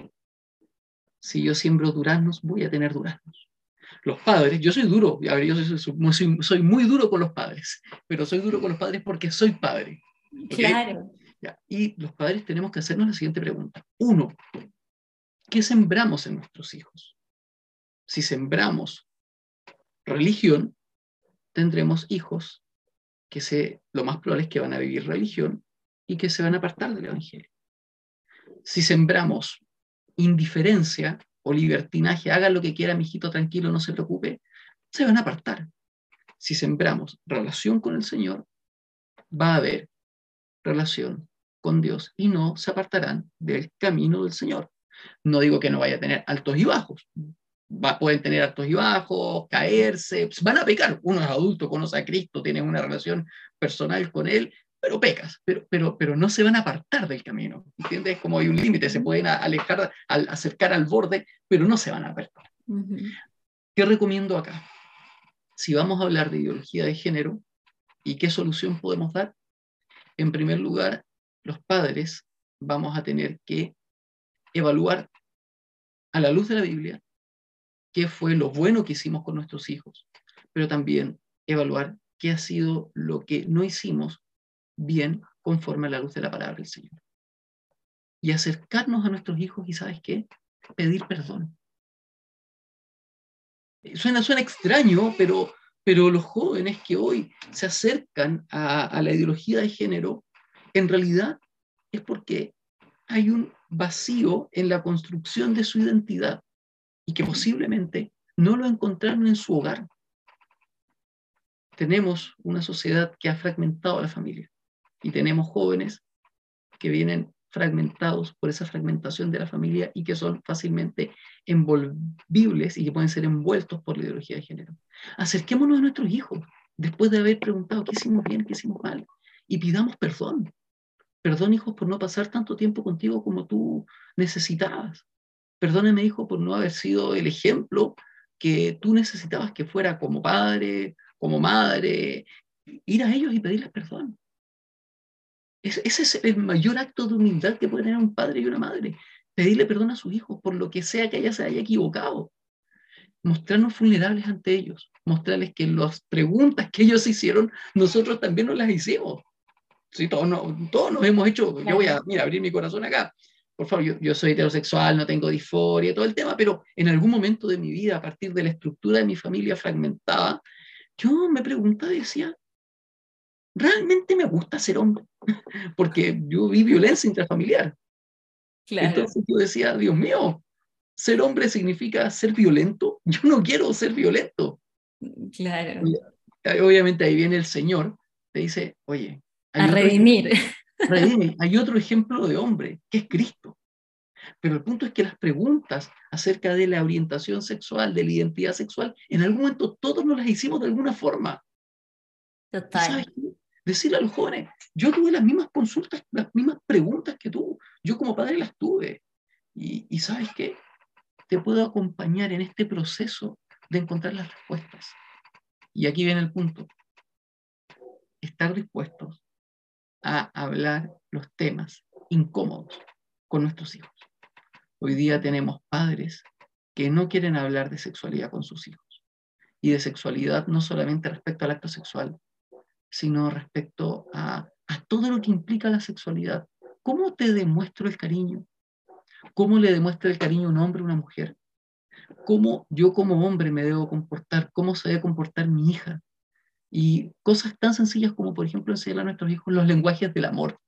Si yo siembro duraznos, voy a tener duraznos. Los padres, yo soy duro, yo soy, soy muy duro con los padres, pero soy duro con los padres porque soy padre. Claro. Y los padres tenemos que hacernos la siguiente pregunta. Uno, ¿qué sembramos en nuestros hijos? Si sembramos religión, tendremos hijos que se, lo más probable es que van a vivir religión y que se van a apartar del Evangelio. Si sembramos indiferencia o libertinaje, haga lo que quiera, mijito, tranquilo, no se preocupe, se van a apartar. Si sembramos relación con el Señor, va a haber relación con Dios y no se apartarán del camino del Señor. No digo que no vaya a tener altos y bajos, va, pueden tener altos y bajos, caerse, pues, van a pecar. Uno es adulto, conoce a Cristo, tiene una relación personal con Él, pero pecas, pero, pero, pero no se van a apartar del camino. ¿Entiendes? Como hay un límite, se pueden alejar, al, acercar al borde, pero no se van a apartar. ¿Qué recomiendo acá? Si vamos a hablar de ideología de género y qué solución podemos dar, en primer lugar, los padres vamos a tener que evaluar a la luz de la Biblia qué fue lo bueno que hicimos con nuestros hijos, pero también evaluar qué ha sido lo que no hicimos bien conforme a la luz de la palabra del Señor. Y acercarnos a nuestros hijos y, ¿sabes qué? Pedir perdón. Suena, suena extraño, pero, pero los jóvenes que hoy se acercan a, a la ideología de género, en realidad es porque hay un vacío en la construcción de su identidad y que posiblemente no lo encontraron en su hogar. Tenemos una sociedad que ha fragmentado a la familia y tenemos jóvenes que vienen fragmentados por esa fragmentación de la familia y que son fácilmente envolvibles y que pueden ser envueltos por la ideología de género. Acerquémonos a nuestros hijos después de haber preguntado qué hicimos bien, qué hicimos mal y pidamos perdón. Perdón, hijos, por no pasar tanto tiempo contigo como tú necesitabas. Perdóneme, hijo, por no haber sido el ejemplo que tú necesitabas que fuera como padre, como madre, ir a ellos y pedirles perdón. ese es el mayor acto de humildad que puede tener un padre y una madre. Pedirle perdón a sus hijos por lo que sea que ella se haya equivocado. Mostrarnos vulnerables ante ellos. Mostrarles que las preguntas que ellos hicieron, nosotros también nos las hicimos. Sí, todos, todos nos hemos hecho. Yo voy a mira, abrir mi corazón acá por favor, yo, soy heterosexual, no tengo disforia, todo el tema, pero en algún momento de mi vida, a partir de la estructura de mi familia fragmentada, yo me preguntaba y decía, ¿realmente me gusta ser hombre? Porque yo vi violencia intrafamiliar. Entonces yo decía, Dios mío, ser hombre significa ser violento. Yo no quiero ser violento. Claro. Obviamente ahí viene el Señor, te dice, oye. A redimir. Hay otro ejemplo de hombre, que es Cristo. Pero el punto es que las preguntas acerca de la orientación sexual, de la identidad sexual, en algún momento todos nos las hicimos de alguna forma. Total. Decirle a los jóvenes, yo tuve las mismas consultas, las mismas preguntas que tú. Yo como padre las tuve. Y, y sabes qué? Te puedo acompañar en este proceso de encontrar las respuestas. Y aquí viene el punto. Estar dispuestos a hablar los temas incómodos con nuestros hijos. Hoy día tenemos padres que no quieren hablar de sexualidad con sus hijos y de sexualidad no solamente respecto al acto sexual, sino respecto a, a todo lo que implica la sexualidad. ¿Cómo te demuestro el cariño? ¿Cómo le demuestra el cariño un hombre a una mujer? ¿Cómo yo como hombre me debo comportar? ¿Cómo se debe comportar mi hija? Y cosas tan sencillas como, por ejemplo, enseñar a nuestros hijos los lenguajes del amor.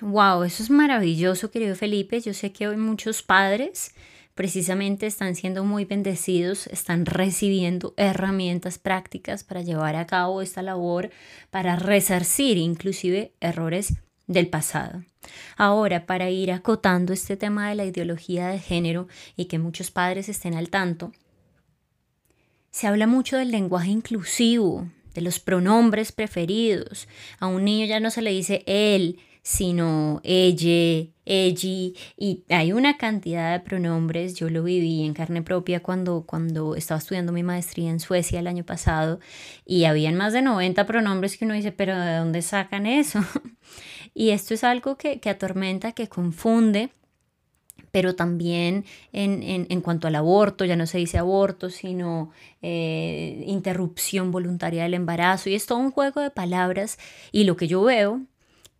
Wow, eso es maravilloso, querido Felipe. Yo sé que hoy muchos padres precisamente están siendo muy bendecidos, están recibiendo herramientas prácticas para llevar a cabo esta labor, para resarcir inclusive errores del pasado. Ahora, para ir acotando este tema de la ideología de género y que muchos padres estén al tanto, se habla mucho del lenguaje inclusivo, de los pronombres preferidos. A un niño ya no se le dice él, sino ella, ella, y hay una cantidad de pronombres, yo lo viví en carne propia cuando, cuando estaba estudiando mi maestría en Suecia el año pasado, y habían más de 90 pronombres que uno dice, pero ¿de dónde sacan eso? y esto es algo que, que atormenta, que confunde, pero también en, cuanto al aborto, ya no se dice aborto, sino eh, interrupción voluntaria del embarazo, y es todo un juego de palabras, y lo que yo veo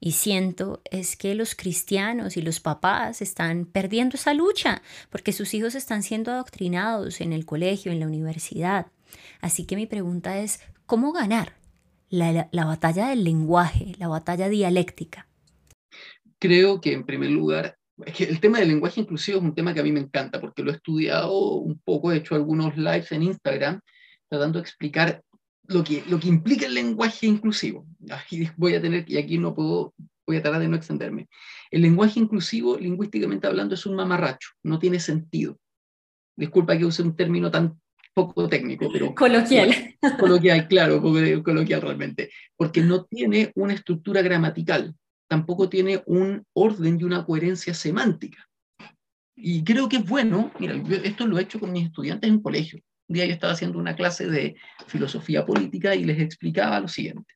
Y siento es que los cristianos y los papás están perdiendo esa lucha porque sus hijos están siendo adoctrinados en el colegio, en la universidad. Así que mi pregunta es, ¿cómo ganar la, la batalla del lenguaje, la batalla dialéctica? Creo que en primer lugar el tema del lenguaje inclusivo es un tema que a mí me encanta porque lo he estudiado un poco, he hecho algunos lives en Instagram tratando de explicar lo que, lo que implica el lenguaje inclusivo. Aquí voy a tener, y aquí no puedo, voy a tratar de no extenderme. El lenguaje inclusivo, lingüísticamente hablando, es un mamarracho, no tiene sentido. Disculpa que use un término tan poco técnico, pero... Coloquial. Coloquial, claro, coloquial realmente, porque no tiene una estructura gramatical, tampoco tiene un orden y una coherencia semántica. Y creo que es bueno, mira, esto lo he hecho con mis estudiantes en colegio. Un día yo estaba haciendo una clase de filosofía política y les explicaba lo siguiente.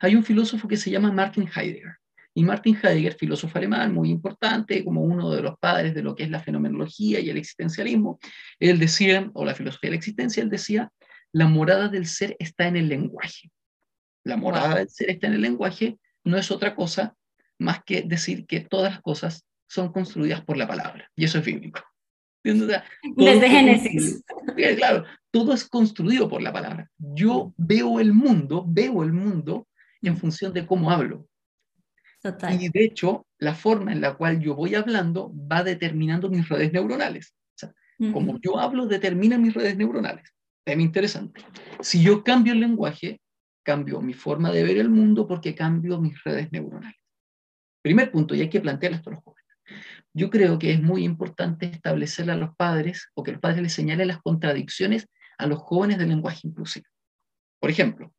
Hay un filósofo que se llama Martin Heidegger. Y Martin Heidegger, filósofo alemán muy importante, como uno de los padres de lo que es la fenomenología y el existencialismo, él decía, o la filosofía de la existencia, él decía, la morada del ser está en el lenguaje. La morada del ser está en el lenguaje, no es otra cosa más que decir que todas las cosas son construidas por la palabra. Y eso es bíblico. Desde Génesis. Claro, todo es construido por la palabra. Yo veo el mundo, veo el mundo en función de cómo hablo. Total. Y de hecho, la forma en la cual yo voy hablando va determinando mis redes neuronales. O sea, Como yo hablo, determina mis redes neuronales. Es interesante. Si yo cambio el lenguaje, cambio mi forma de ver el mundo porque cambio mis redes neuronales. Primer punto, y hay que plantearlo esto a los jóvenes. Yo creo que es muy importante establecerle a los padres o que los padres les señalen las contradicciones a los jóvenes del lenguaje inclusivo. Por ejemplo,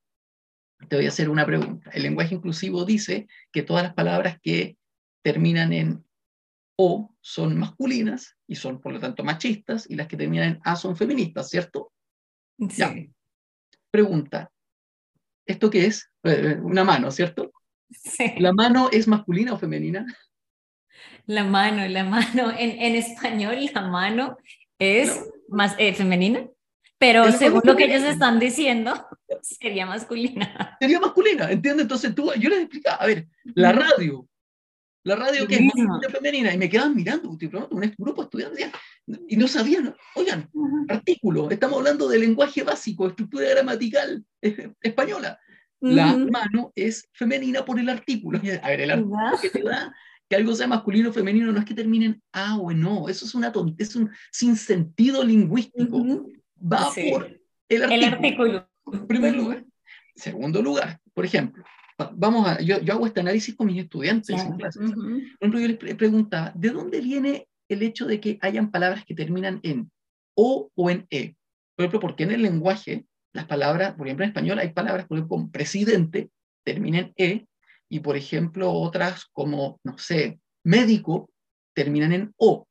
te voy a hacer una pregunta. El lenguaje inclusivo dice que todas las palabras que terminan en O son masculinas y son por lo tanto machistas y las que terminan en A son feministas, ¿cierto? Sí. Pregunta. ¿Esto qué es? Eh, una mano, ¿cierto? Sí. ¿La mano es masculina o femenina? La mano, la mano. En, español, la mano es más eh, femenina, pero según lo que ellos están diciendo, sería masculina. Sería masculina, ¿entiendes? Entonces tú, yo les explicaba, a ver, la radio, la radio que es masculina femenina, y me quedaban mirando, un grupo de estudiantes, y no sabían, oigan, artículo, estamos hablando de lenguaje básico, estructura gramatical española. La mano es femenina por el artículo. A ver, el artículo que te da que algo sea masculino o femenino no es que terminen A o en O. Eso es una es un sinsentido lingüístico. Va por el artículo. En primer lugar. Segundo lugar, por ejemplo, vamos a, yo, yo hago este análisis con mis estudiantes en clases. Por yo les preguntaba, ¿de dónde viene el hecho de que hayan palabras que terminan en O o en E? Por ejemplo, porque en el lenguaje las palabras, por ejemplo, en español hay palabras, como presidente, terminan en E, y por ejemplo, otras como, no sé, médico, terminan en O.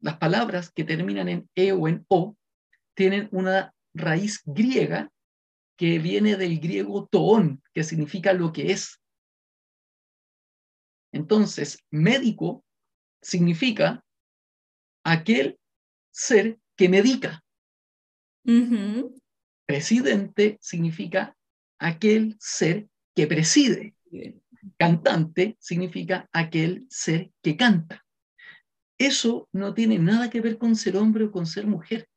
Las palabras que terminan en E o en O tienen una raíz griega que viene del griego toón, que significa lo que es. Entonces, médico significa aquel ser que medica. Presidente significa aquel ser que preside. Cantante significa aquel ser que canta. Eso no tiene nada que ver con ser hombre o con ser mujer.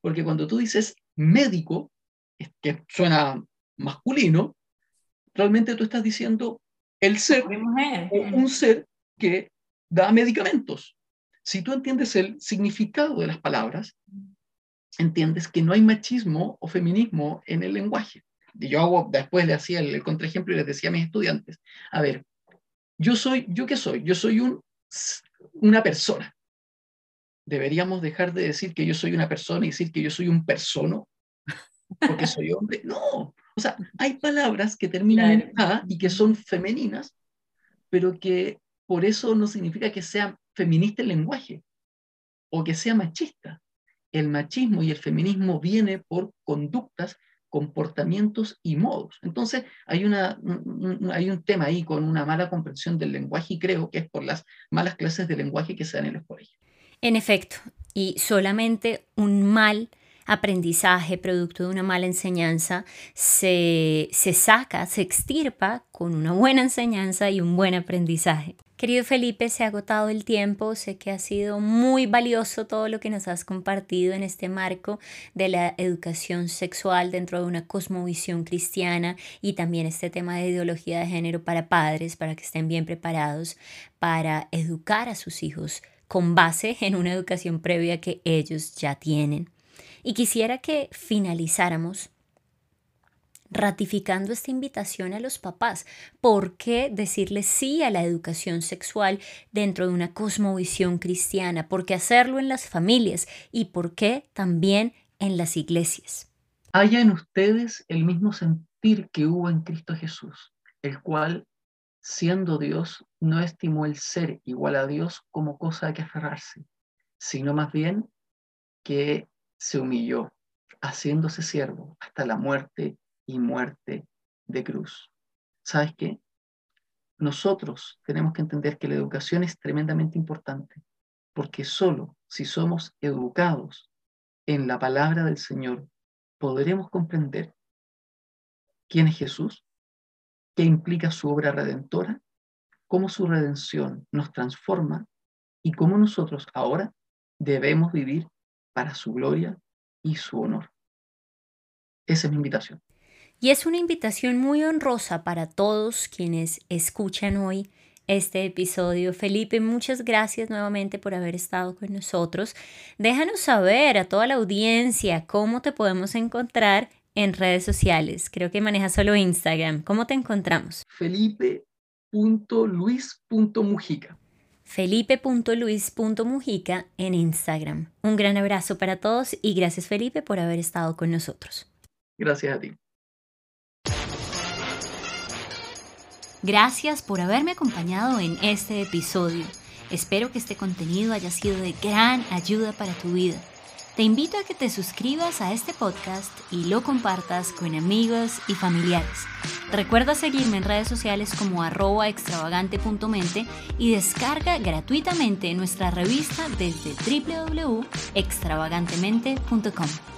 Porque cuando tú dices médico, que suena masculino, realmente tú estás diciendo el ser, un ser que da medicamentos. Si tú entiendes el significado de las palabras, entiendes que no hay machismo o feminismo en el lenguaje. Y yo hago, después le hacía el, contraejemplo y les decía a mis estudiantes, a ver, yo soy, ¿yo qué soy? Yo soy un, una persona. ¿Deberíamos dejar de decir que yo soy una persona y decir que yo soy un persono? Porque soy hombre. No, o sea, hay palabras que terminan en A y que son femeninas, pero que por eso no significa que sea feminista el lenguaje o que sea machista el machismo y el feminismo viene por conductas, comportamientos y modos. Entonces, hay, una, un, hay un tema ahí con una mala comprensión del lenguaje y creo que es por las malas clases de lenguaje que se dan en los colegios. En efecto, y solamente un mal aprendizaje producto de una mala enseñanza se, se saca, se extirpa con una buena enseñanza y un buen aprendizaje. Querido Felipe, se ha agotado el tiempo, sé que ha sido muy valioso todo lo que nos has compartido en este marco de la educación sexual dentro de una cosmovisión cristiana y también este tema de ideología de género para padres, para que estén bien preparados para educar a sus hijos con base en una educación previa que ellos ya tienen. Y quisiera que finalizáramos ratificando esta invitación a los papás. ¿Por qué decirles sí a la educación sexual dentro de una cosmovisión cristiana? ¿Por qué hacerlo en las familias? ¿Y por qué también en las iglesias? Haya en ustedes el mismo sentir que hubo en Cristo Jesús, el cual, siendo Dios, no estimó el ser igual a Dios como cosa a que aferrarse, sino más bien que se humilló, haciéndose siervo hasta la muerte y muerte de cruz. ¿Sabes qué? Nosotros tenemos que entender que la educación es tremendamente importante, porque solo si somos educados en la palabra del Señor, podremos comprender quién es Jesús, qué implica su obra redentora, cómo su redención nos transforma y cómo nosotros ahora debemos vivir para su gloria y su honor. Esa es mi invitación. Y es una invitación muy honrosa para todos quienes escuchan hoy este episodio. Felipe, muchas gracias nuevamente por haber estado con nosotros. Déjanos saber a toda la audiencia cómo te podemos encontrar en redes sociales. Creo que manejas solo Instagram. ¿Cómo te encontramos? Felipe.luis.mujica. Felipe.luis.mujica en Instagram. Un gran abrazo para todos y gracias Felipe por haber estado con nosotros. Gracias a ti. Gracias por haberme acompañado en este episodio. Espero que este contenido haya sido de gran ayuda para tu vida. Te invito a que te suscribas a este podcast y lo compartas con amigos y familiares. Recuerda seguirme en redes sociales como arroba extravagante.mente y descarga gratuitamente nuestra revista desde www.extravagantemente.com.